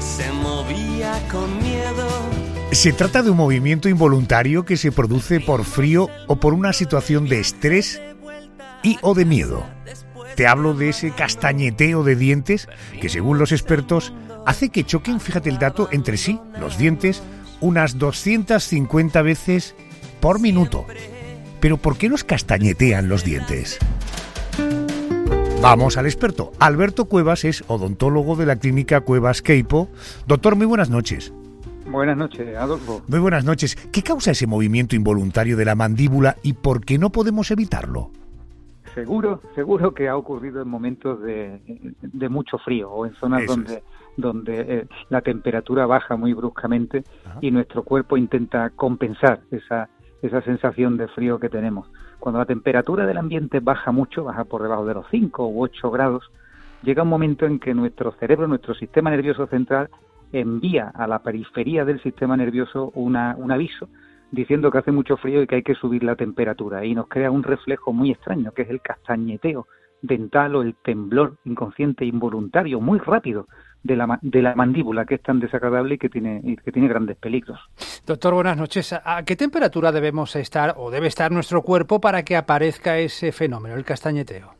se movía con miedo. Se trata de un movimiento involuntario que se produce por frío o por una situación de estrés y o de miedo. Te hablo de ese castañeteo de dientes que según los expertos hace que choquen, fíjate el dato, entre sí, los dientes, unas 250 veces por minuto. Pero ¿por qué nos castañetean los dientes? Vamos al experto. Alberto Cuevas es odontólogo de la clínica Cuevas Queipo. Doctor, muy buenas noches. Buenas noches, Adolfo. Muy buenas noches. ¿Qué causa ese movimiento involuntario de la mandíbula y por qué no podemos evitarlo? Seguro, seguro que ha ocurrido en momentos de, mucho frío o en zonas donde, donde eh, la temperatura baja muy bruscamente y nuestro cuerpo intenta compensar esa, esa sensación de frío que tenemos. Cuando la temperatura del ambiente baja mucho, baja por debajo de los 5 u 8 grados, llega un momento en que nuestro cerebro, nuestro sistema nervioso central, envía a la periferia del sistema nervioso una, un aviso diciendo que hace mucho frío y que hay que subir la temperatura. Y nos crea un reflejo muy extraño, que es el castañeteo dental o el temblor inconsciente involuntario, muy rápido, de la, de la mandíbula, que es tan desagradable y que tiene, y que tiene grandes peligros. Doctor, buenas noches. ¿A qué temperatura debemos estar o debe estar nuestro cuerpo para que aparezca ese fenómeno, el castañeteo?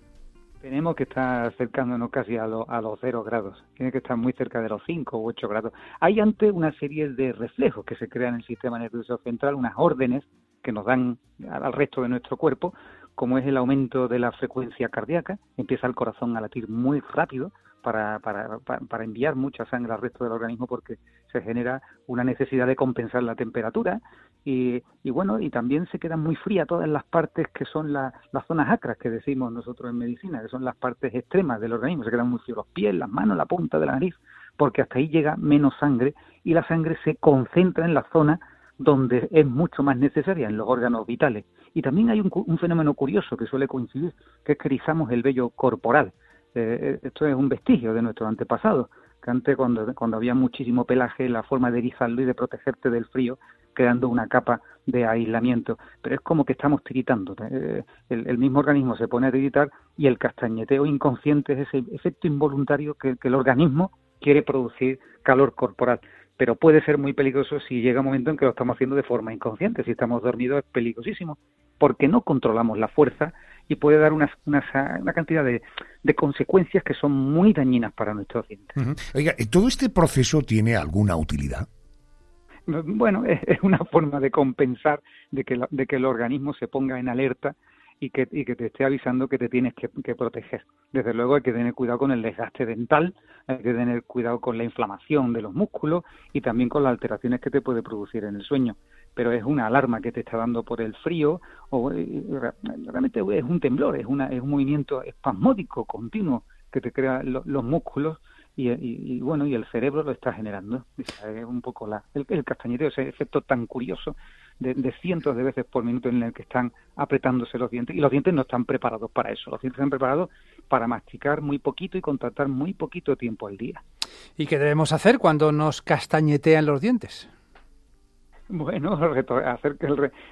Tenemos que estar acercándonos casi a, a los cero grados. Tiene que estar muy cerca de los 5 u 8 grados. Hay antes una serie de reflejos que se crean en el sistema nervioso central, unas órdenes que nos dan al resto de nuestro cuerpo, como es el aumento de la frecuencia cardíaca. Empieza el corazón a latir muy rápido, para, para, para, enviar mucha sangre al resto del organismo porque se genera una necesidad de compensar la temperatura y, y bueno, y también se quedan muy frías todas las partes que son las zonas acras que decimos nosotros en medicina, que son las partes extremas del organismo, se quedan muy fríos los pies, las manos, la punta de la nariz, porque hasta ahí llega menos sangre y la sangre se concentra en la zona donde es mucho más necesaria, en los órganos vitales. Y también hay un, un fenómeno curioso que suele coincidir, que es que erizamos el vello corporal. Eh, esto es un vestigio de nuestros antepasados, que antes cuando, cuando había muchísimo pelaje, la forma de erizarlo y de protegerte del frío, creando una capa de aislamiento. Pero es como que estamos tiritando. Eh, el, mismo organismo se pone a tiritar y el castañeteo inconsciente es ese efecto involuntario que el organismo quiere producir calor corporal pero puede ser muy peligroso si llega un momento en que lo estamos haciendo de forma inconsciente. Si estamos dormidos es peligrosísimo, porque no controlamos la fuerza y puede dar una, una, cantidad de, de, consecuencias que son muy dañinas para nuestros dientes. Oiga, ¿todo este proceso tiene alguna utilidad? Bueno, es, una forma de compensar de que, de que el organismo se ponga en alerta y que, y que te esté avisando que te tienes que, proteger. Desde luego hay que tener cuidado con el desgaste dental, hay que tener cuidado con la inflamación de los músculos y también con las alteraciones que te puede producir en el sueño. Pero es una alarma que te está dando por el frío o eh, realmente es un temblor, es, una, es un movimiento espasmódico continuo que te crea los músculos y, y, bueno y el cerebro lo está generando es un poco la, el, el castañeteo ese efecto tan curioso de, cientos de veces por minuto en el que están apretándose los dientes y los dientes no están preparados para eso. Los dientes están preparados para masticar muy poquito y contratar muy poquito tiempo al día. ¿Y qué debemos hacer cuando nos castañetean los dientes? Bueno, hacer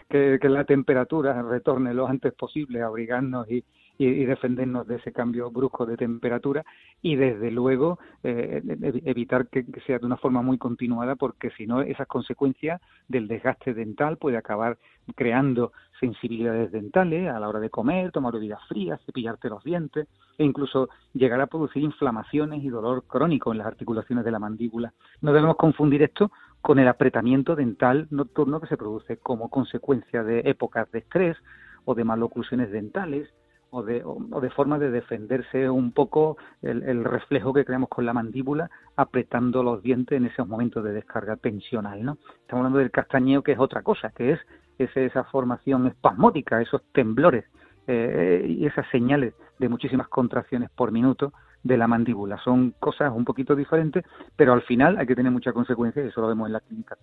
que, que, la temperatura retorne lo antes posible, abrigarnos y, y, defendernos de ese cambio brusco de temperatura y desde luego eh, evitar que, sea de una forma muy continuada porque si no esas consecuencias del desgaste dental puede acabar creando sensibilidades dentales a la hora de comer, tomar bebidas frías, cepillarte los dientes e incluso llegar a producir inflamaciones y dolor crónico en las articulaciones de la mandíbula. No debemos confundir esto con el apretamiento dental nocturno que se produce como consecuencia de épocas de estrés o de maloclusiones dentales o de, o de forma de defenderse un poco el, reflejo que creamos con la mandíbula apretando los dientes en esos momentos de descarga tensional, ¿no? Estamos hablando del castañeo que es otra cosa, que es, esa formación espasmódica, esos temblores eh, y esas señales de muchísimas contracciones por minuto de la mandíbula. Son cosas un poquito diferentes, pero al final hay que tener mucha consecuencia y eso lo vemos en la clínica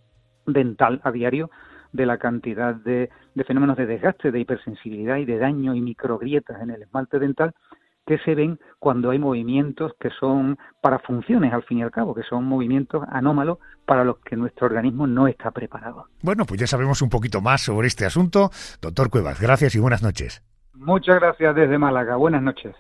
dental a diario de la cantidad de, fenómenos de desgaste, de hipersensibilidad y de daño y microgrietas en el esmalte dental que se ven cuando hay movimientos que son para funciones, al fin y al cabo, que son movimientos anómalos para los que nuestro organismo no está preparado. Bueno, pues ya sabemos un poquito más sobre este asunto. Doctor Cuevas, gracias y buenas noches. Muchas gracias desde Málaga. Buenas noches.